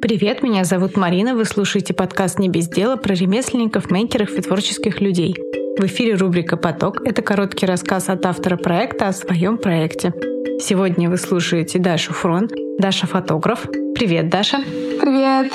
Привет, меня зовут Марина, вы слушаете подкаст «Не без дела» про ремесленников, мейкеров и творческих людей. В эфире рубрика «Поток» — это короткий рассказ от автора проекта о своем проекте. Сегодня вы слушаете Дашу Фрон. Даша — фотограф. Привет, Даша. Привет.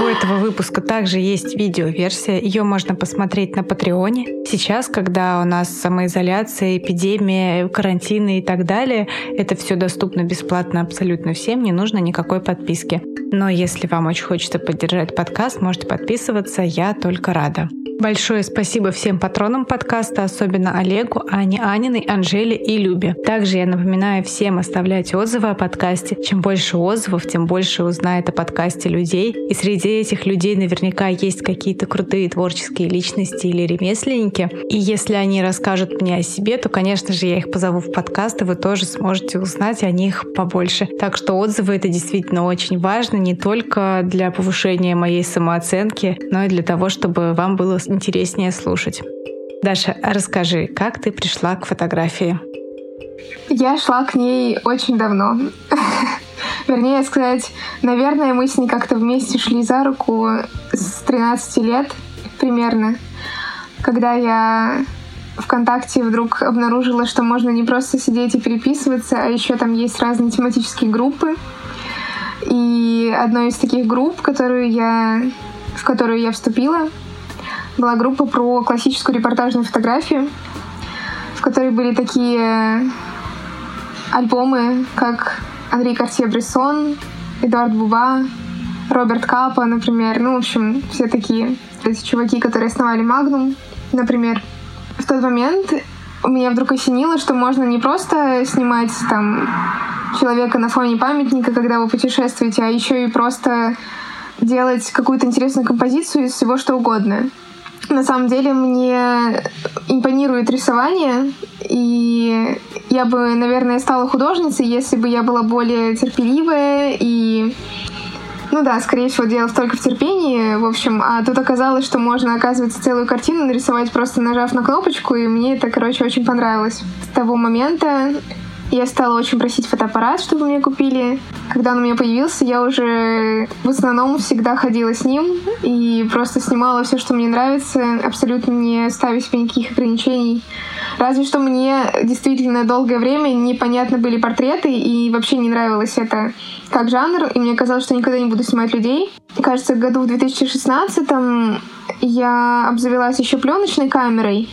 У этого выпуска также есть видеоверсия. Ее можно посмотреть на Патреоне. Сейчас, когда у нас самоизоляция, эпидемия, карантины и так далее, это все доступно бесплатно абсолютно всем, не нужно никакой подписки. Но если вам очень хочется поддержать подкаст, можете подписываться, я только рада. Большое спасибо всем патронам подкаста, особенно Олегу, Ане Аниной, Анжеле и Любе. Также я напоминаю всем оставлять отзывы о подкасте. Чем больше отзывов, тем больше узнает о подкасте людей. И среди этих людей наверняка есть какие-то крутые творческие личности или ремесленники. И если они расскажут мне о себе, то, конечно же, я их позову в подкаст, и вы тоже сможете узнать о них побольше. Так что отзывы — это действительно очень важно не только для повышения моей самооценки, но и для того, чтобы вам было интереснее слушать. Даша, расскажи, как ты пришла к фотографии? Я шла к ней очень давно. Вернее сказать, наверное, мы с ней как-то вместе шли за руку с 13 лет примерно, когда я ВКонтакте вдруг обнаружила, что можно не просто сидеть и переписываться, а еще там есть разные тематические группы. И одной из таких групп, которую я, в которую я вступила, была группа про классическую репортажную фотографию, в которой были такие альбомы, как Андрей Картье-Брессон, Эдуард Буба, Роберт Капа, например. Ну, в общем, все такие эти чуваки, которые основали Магнум, например. В тот момент меня вдруг осенило, что можно не просто снимать там человека на фоне памятника, когда вы путешествуете, а еще и просто делать какую-то интересную композицию из всего что угодно. На самом деле мне импонирует рисование, и я бы, наверное, стала художницей, если бы я была более терпеливая и ну да, скорее всего, дело только в терпении, в общем. А тут оказалось, что можно, оказывается, целую картину нарисовать, просто нажав на кнопочку, и мне это, короче, очень понравилось. С того момента я стала очень просить фотоаппарат, чтобы мне купили. Когда он у меня появился, я уже в основном всегда ходила с ним и просто снимала все, что мне нравится, абсолютно не ставя себе никаких ограничений. Разве что мне действительно долгое время непонятны были портреты, и вообще не нравилось это как жанр, и мне казалось, что я никогда не буду снимать людей. Кажется, году в 2016 я обзавелась еще пленочной камерой,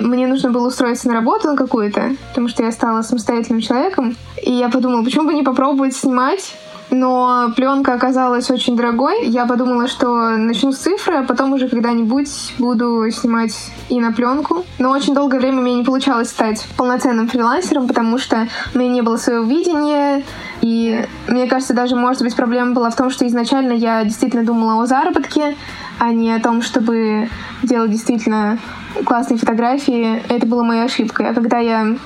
мне нужно было устроиться на работу на какую-то, потому что я стала самостоятельным человеком. И я подумала, почему бы не попробовать снимать но пленка оказалась очень дорогой. Я подумала, что начну с цифры, а потом уже когда-нибудь буду снимать и на пленку. Но очень долгое время мне не получалось стать полноценным фрилансером, потому что у меня не было своего видения. И мне кажется, даже, может быть, проблема была в том, что изначально я действительно думала о заработке, а не о том, чтобы делать действительно классные фотографии. Это была моя ошибка. А когда я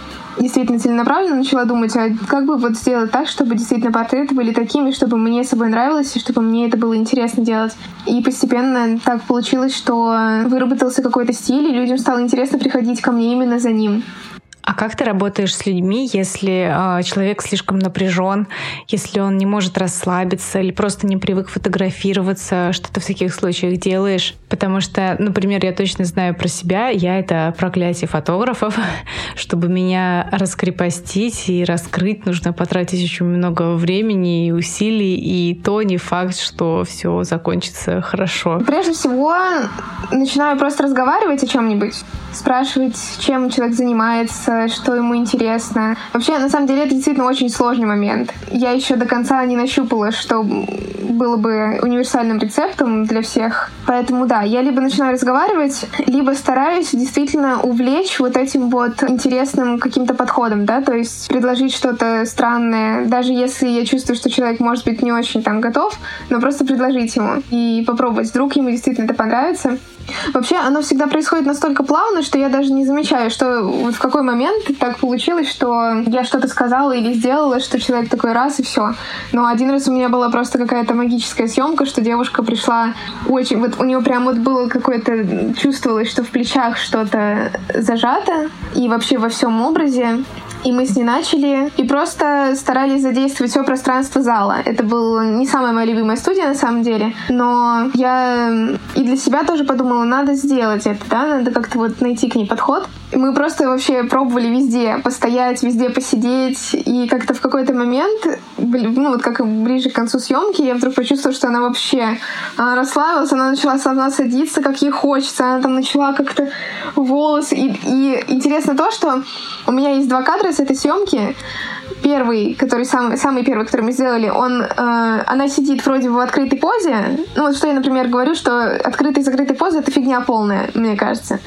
действительно целенаправленно начала думать, а как бы вот сделать так, чтобы действительно портреты были такими, чтобы мне собой нравилось, и чтобы мне это было интересно делать. И постепенно так получилось, что выработался какой-то стиль, и людям стало интересно приходить ко мне именно за ним. А как ты работаешь с людьми, если э, человек слишком напряжен, если он не может расслабиться или просто не привык фотографироваться, что ты в таких случаях делаешь? Потому что, например, я точно знаю про себя, я это проклятие фотографов. Чтобы меня раскрепостить и раскрыть, нужно потратить очень много времени и усилий, и то не факт, что все закончится хорошо. Прежде всего, начинаю просто разговаривать о чем-нибудь, спрашивать, чем человек занимается, что ему интересно. Вообще, на самом деле, это действительно очень сложный момент. Я еще до конца не нащупала, что было бы универсальным рецептом для всех. Поэтому да, я либо начинаю разговаривать, либо стараюсь действительно увлечь вот этим вот интересным каким-то подходом, да, то есть предложить что-то странное, даже если я чувствую, что человек может быть не очень там готов, но просто предложить ему и попробовать, вдруг ему действительно это понравится. Вообще, оно всегда происходит настолько плавно, что я даже не замечаю, что вот в какой момент так получилось, что я что-то сказала или сделала, что человек такой раз и все. Но один раз у меня была просто какая-то магическая съемка, что девушка пришла очень... Вот у нее прям вот было какое-то... Чувствовалось, что в плечах что-то зажато. И вообще во всем образе И мы с ней начали, и просто старались задействовать все пространство зала. Это был не самая моя любимая студия, на самом деле, но я и для себя тоже подумала, надо сделать это, да, надо как-то вот найти к ней подход. Мы просто вообще пробовали везде постоять, везде посидеть, и как-то в какой-то момент, ну вот как ближе к концу съемки, я вдруг почувствовала, что она вообще она расслабилась, она начала сама садиться, как ей хочется, она там начала как-то волосы. И, и интересно то, что у меня есть два кадра с этой съемки, первый, который самый, самый первый, который мы сделали, он, э, она сидит вроде в открытой позе. Ну вот что я, например, говорю, что открытая и закрытая поза — это фигня полная, мне кажется.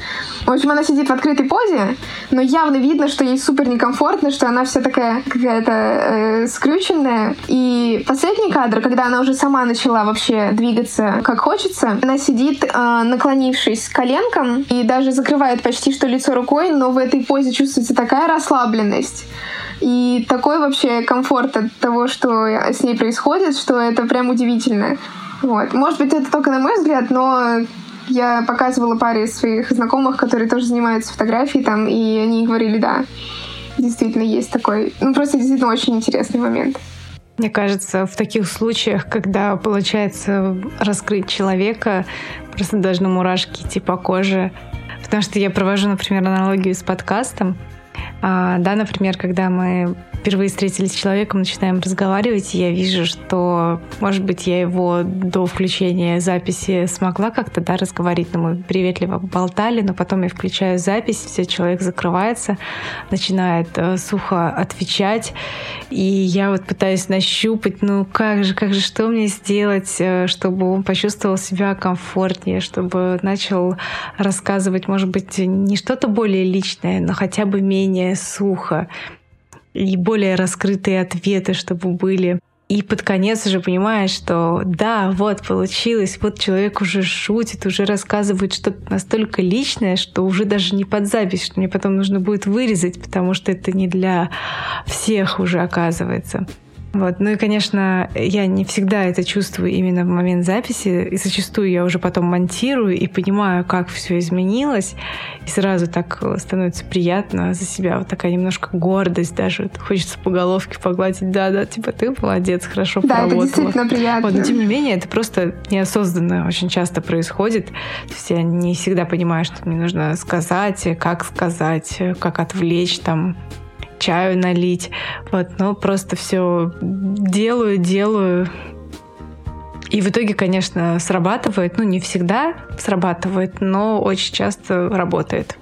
В общем, она сидит в открытой позе, но явно видно, что ей супер некомфортно, что она вся такая какая-то э, скрюченная. И последний кадр, когда она уже сама начала вообще двигаться как хочется, она сидит, э, наклонившись коленком и даже закрывает почти что лицо рукой, но в этой позе чувствуется такая расслабленность и такой вообще комфорт от того, что с ней происходит, что это прям удивительно. Вот. Может быть, это только на мой взгляд, но я показывала паре своих знакомых, которые тоже занимаются фотографией там, и они говорили, да, действительно есть такой, ну просто действительно очень интересный момент. Мне кажется, в таких случаях, когда получается раскрыть человека, просто должны мурашки идти по коже. Потому что я провожу, например, аналогию с подкастом. А, да, например, когда мы впервые встретились с человеком, начинаем разговаривать, и я вижу, что, может быть, я его до включения записи смогла как-то, да, разговорить, но мы приветливо болтали, но потом я включаю запись, все, человек закрывается, начинает э, сухо отвечать, и я вот пытаюсь нащупать, ну как же, как же, что мне сделать, э, чтобы он почувствовал себя комфортнее, чтобы начал рассказывать, может быть, не что-то более личное, но хотя бы менее сухо и более раскрытые ответы, чтобы были. И под конец уже понимаешь, что да, вот получилось, вот человек уже шутит, уже рассказывает что-то настолько личное, что уже даже не под запись, что мне потом нужно будет вырезать, потому что это не для всех уже оказывается. Вот. Ну и, конечно, я не всегда это чувствую именно в момент записи, и зачастую я уже потом монтирую и понимаю, как все изменилось, и сразу так становится приятно за себя, вот такая немножко гордость даже, хочется по головке погладить, да-да, типа ты молодец, хорошо да, поработала. это действительно приятно. Вот, но тем не менее, это просто неосознанно очень часто происходит, то есть я не всегда понимаю, что мне нужно сказать, как сказать, как отвлечь там чаю налить. Вот, но просто все делаю, делаю. И в итоге, конечно, срабатывает. Ну, не всегда срабатывает, но очень часто работает.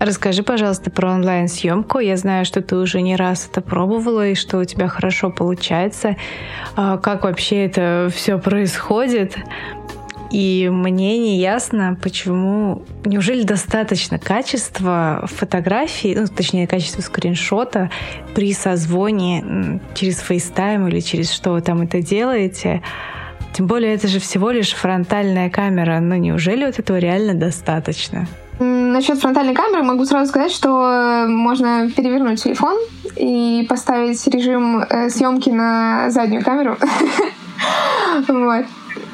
Расскажи, пожалуйста, про онлайн-съемку. Я знаю, что ты уже не раз это пробовала и что у тебя хорошо получается. А как вообще это все происходит? И мне не ясно, почему... Неужели достаточно качества фотографии, ну, точнее, качества скриншота при созвоне через FaceTime или через что вы там это делаете? Тем более, это же всего лишь фронтальная камера. Но неужели вот этого реально достаточно? Насчет фронтальной камеры могу сразу сказать, что можно перевернуть телефон и поставить режим э, съемки на заднюю камеру. Вот.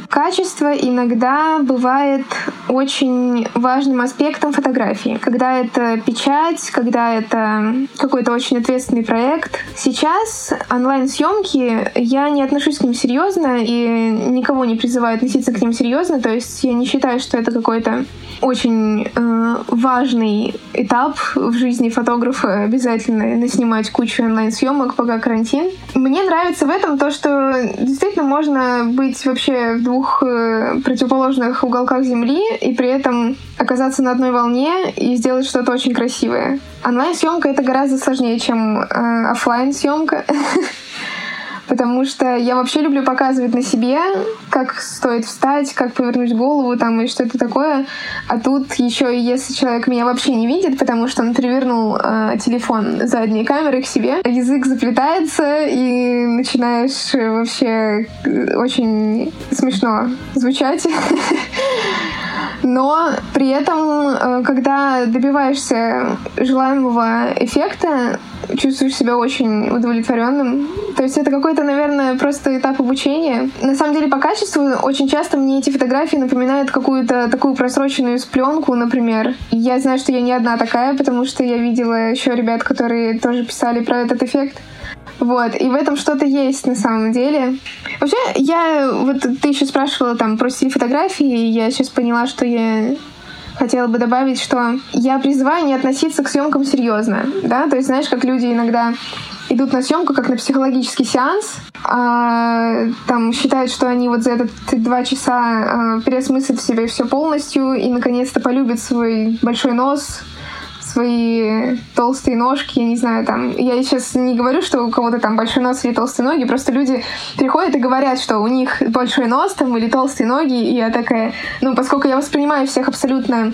Качество иногда бывает очень важным аспектом фотографии. Когда это печать, когда это какой-то очень ответственный проект. Сейчас онлайн-съемки, я не отношусь к ним серьезно и никого не призываю относиться к ним серьезно. То есть я не считаю, что это какой-то очень э, важный этап в жизни фотографа обязательно снимать кучу онлайн-съемок, пока карантин. Мне нравится в этом то, что действительно можно быть вообще в двух э, противоположных уголках Земли и при этом оказаться на одной волне и сделать что-то очень красивое. Онлайн-съемка это гораздо сложнее, чем э, офлайн-съемка. потому что я вообще люблю показывать на себе, как стоит встать, как повернуть голову там и что-то такое. А тут еще если человек меня вообще не видит, потому что он перевернул э, телефон задней камеры к себе, язык заплетается и начинаешь вообще очень смешно звучать. Но при этом, э, когда добиваешься желаемого эффекта, чувствуешь себя очень удовлетворенным. То есть это какой-то, наверное, просто этап обучения. На самом деле, по качеству очень часто мне эти фотографии напоминают какую-то такую просроченную пленку, например. Я знаю, что я не одна такая, потому что я видела еще ребят, которые тоже писали про этот эффект. Вот, и в этом что-то есть на самом деле. Вообще, я, вот ты еще спрашивала там про стиль фотографии, и я сейчас поняла, что я хотела бы добавить, что я призываю не относиться к съемкам серьезно, да, то есть знаешь, как люди иногда идут на съемку как на психологический сеанс, а, там считают, что они вот за этот два часа а, переосмыслят в себе все полностью и наконец-то полюбят свой большой нос, свои толстые ножки, я не знаю, там, я сейчас не говорю, что у кого-то там большой нос или толстые ноги, просто люди приходят и говорят, что у них большой нос там или толстые ноги, и я такая, ну, поскольку я воспринимаю всех абсолютно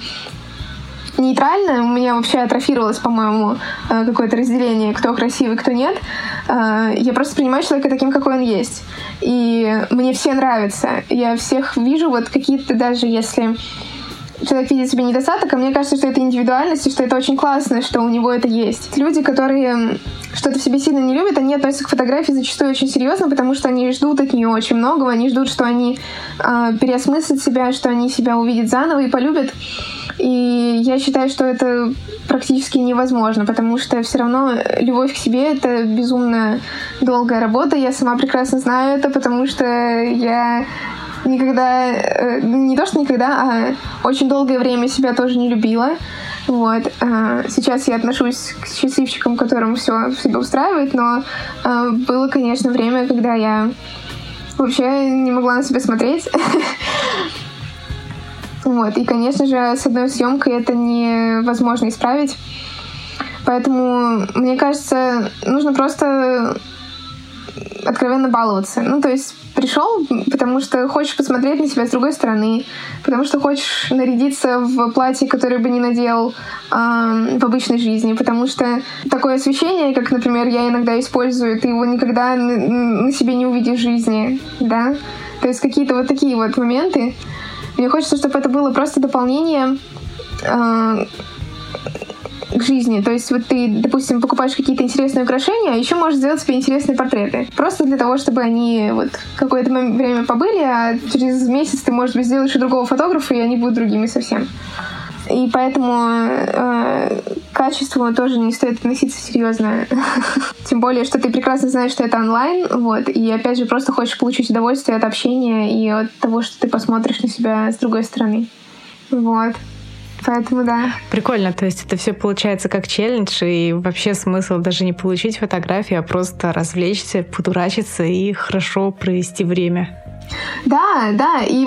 нейтрально. У меня вообще атрофировалось, по-моему, э, какое-то разделение, кто красивый, кто нет. Э, я просто принимаю человека таким, какой он есть. И мне все нравятся. Я всех вижу, вот какие-то даже если человек видит себе недостаток, а мне кажется, что это индивидуальность, и что это очень классно, что у него это есть. Люди, которые что-то в себе сильно не любят, они относятся к фотографии зачастую очень серьезно, потому что они ждут от нее очень многого, они ждут, что они э, переосмыслят себя, что они себя увидят заново и полюбят. И я считаю, что это практически невозможно, потому что все равно любовь к себе — это безумно долгая работа. Я сама прекрасно знаю это, потому что я никогда, э, не то что никогда, а очень долгое время себя тоже не любила. Вот. А, сейчас я отношусь к счастливчикам, которым все себя устраивает, но а, было, конечно, время, когда я вообще не могла на себя смотреть. Вот. И, конечно же, с одной съемкой это невозможно исправить. Поэтому, мне кажется, нужно просто откровенно баловаться. Ну, то есть пришел, потому что хочешь посмотреть на себя с другой стороны, потому что хочешь нарядиться в платье, которое бы не надел э, в обычной жизни, потому что такое освещение, как, например, я иногда использую, ты его никогда на, на себе не увидишь в жизни, да? То есть какие-то вот такие вот моменты. Мне хочется, чтобы это было просто дополнение э, к жизни. То есть вот ты, допустим, покупаешь какие-то интересные украшения, а еще можешь сделать себе интересные портреты. Просто для того, чтобы они вот какое-то время побыли, а через месяц ты, может быть, сделаешь и другого фотографа, и они будут другими совсем. И поэтому э, качеству тоже не стоит относиться серьезно. Тем более, что ты прекрасно знаешь, что это онлайн, вот, и опять же просто хочешь получить удовольствие от общения и от того, что ты посмотришь на себя с другой стороны. Вот. Поэтому да. Прикольно, то есть это все получается как челлендж, и вообще смысл даже не получить фотографию, а просто развлечься, подурачиться и хорошо провести время. Да, да, и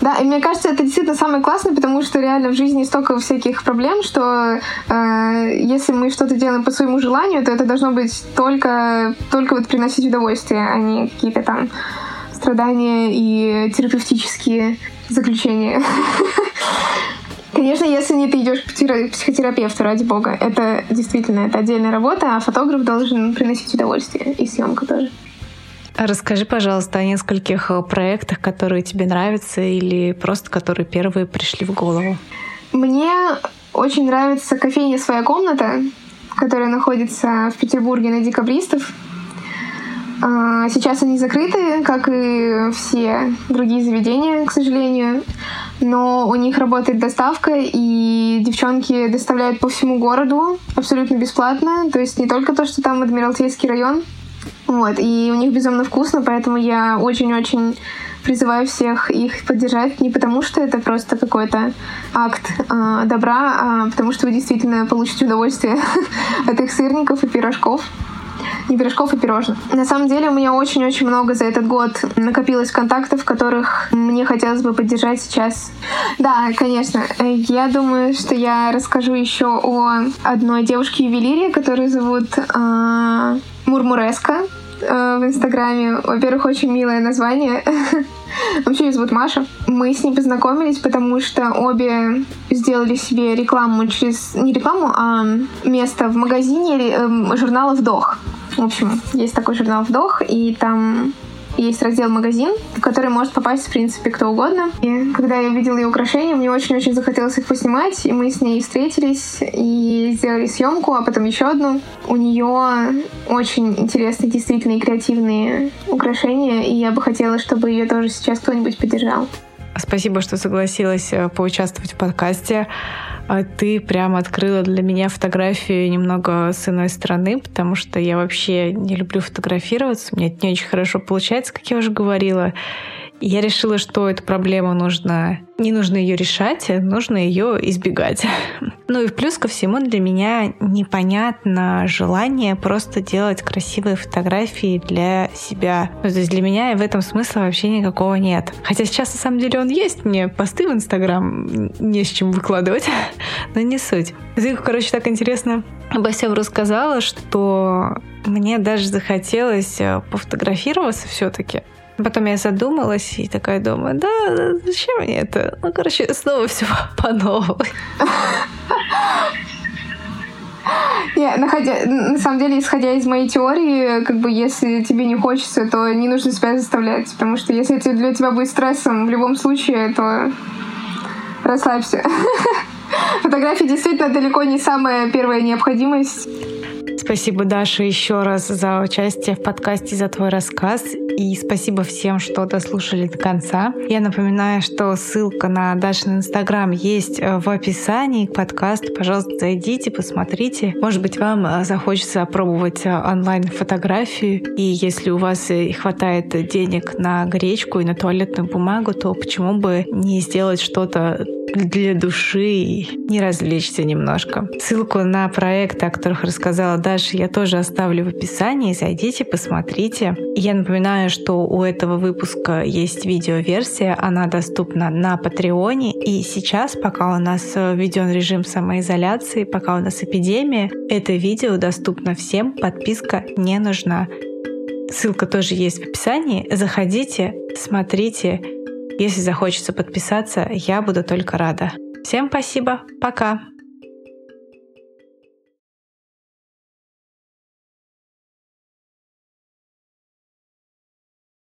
да, и мне кажется, это действительно самое классное, потому что реально в жизни столько всяких проблем, что э, если мы что-то делаем по своему желанию, то это должно быть только, только вот приносить удовольствие, а не какие-то там страдания и терапевтические заключения. Конечно, если не ты идешь к психотерапевту, ради бога, это действительно это отдельная работа, а фотограф должен приносить удовольствие и съемка тоже. А расскажи, пожалуйста, о нескольких э, проектах, которые тебе нравятся или просто которые первые пришли в голову. Мне очень нравится кофейня «Своя комната», которая находится в Петербурге на Декабристов. А, сейчас они закрыты, как и все другие заведения, к сожалению. Но у них работает доставка, и девчонки доставляют по всему городу абсолютно бесплатно. То есть не только то, что там Адмиралтейский район. Вот, и у них безумно вкусно, поэтому я очень-очень призываю всех их поддержать не потому, что это просто какой-то акт э, добра, а потому что вы действительно получите удовольствие от их сырников и пирожков не пирожков, а пирожных. На самом деле у меня очень-очень много за этот год накопилось контактов, которых мне хотелось бы поддержать сейчас. Да, конечно. Я думаю, что я расскажу еще о одной девушке-ювелире, которую зовут э, Мурмуреска э, в Инстаграме. Во-первых, очень милое название. Вообще ее зовут Маша. Мы с ней познакомились, потому что обе сделали себе рекламу через... Не рекламу, а место в магазине э, журнала «Вдох». В общем, есть такой журнал «Вдох», и там есть раздел «Магазин», в который может попасть, в принципе, кто угодно. И когда я увидела ее украшения, мне очень-очень захотелось их поснимать, и мы с ней встретились и сделали съемку, а потом еще одну. У нее очень интересные, действительно, и креативные украшения, и я бы хотела, чтобы ее тоже сейчас кто-нибудь поддержал. Спасибо, что согласилась э, поучаствовать в подкасте. А ты прямо открыла для меня фотографию немного с иной стороны, потому что я вообще не люблю фотографироваться. У меня это не очень хорошо получается, как я уже говорила я решила, что эту проблему нужно... Не нужно ее решать, а нужно ее избегать. Ну и плюс ко всему для меня непонятно желание просто делать красивые фотографии для себя. Ну, то есть для меня в этом смысла вообще никакого нет. Хотя сейчас на самом деле он есть, мне посты в Инстаграм не с чем выкладывать, но не суть. Ты, короче, так интересно обо всем рассказала, что мне даже захотелось э, пофотографироваться все-таки. Потом я задумалась и такая думаю, да, зачем мне это? Ну, короче, снова все по новой. Не, находя, на самом деле, исходя из моей теории, как бы если тебе не хочется, то не нужно себя заставлять, потому что если это для тебя будет стрессом в любом случае, то расслабься. Фотографии действительно далеко не самая первая необходимость. Спасибо, Даша, еще раз за участие в подкасте, за твой рассказ. И спасибо всем, что дослушали до конца. Я напоминаю, что ссылка на Дашин Инстаграм есть э, в описании к подкасту. Пожалуйста, зайдите, посмотрите. Может быть, вам э, захочется опробовать э, онлайн-фотографию. И если у вас хватает денег на гречку и на туалетную бумагу, то почему бы не сделать что-то для души не развлечься немножко. Ссылку на проекты, о которых рассказала Даша, я тоже оставлю в описании. Зайдите, посмотрите. Я напоминаю, что у этого выпуска есть видеоверсия. Она доступна на Патреоне. И сейчас, пока у нас введен режим самоизоляции, пока у нас эпидемия, это видео доступно всем. Подписка не нужна. Ссылка тоже есть в описании. Заходите, смотрите, если захочется подписаться, я буду только рада. Всем спасибо. Пока.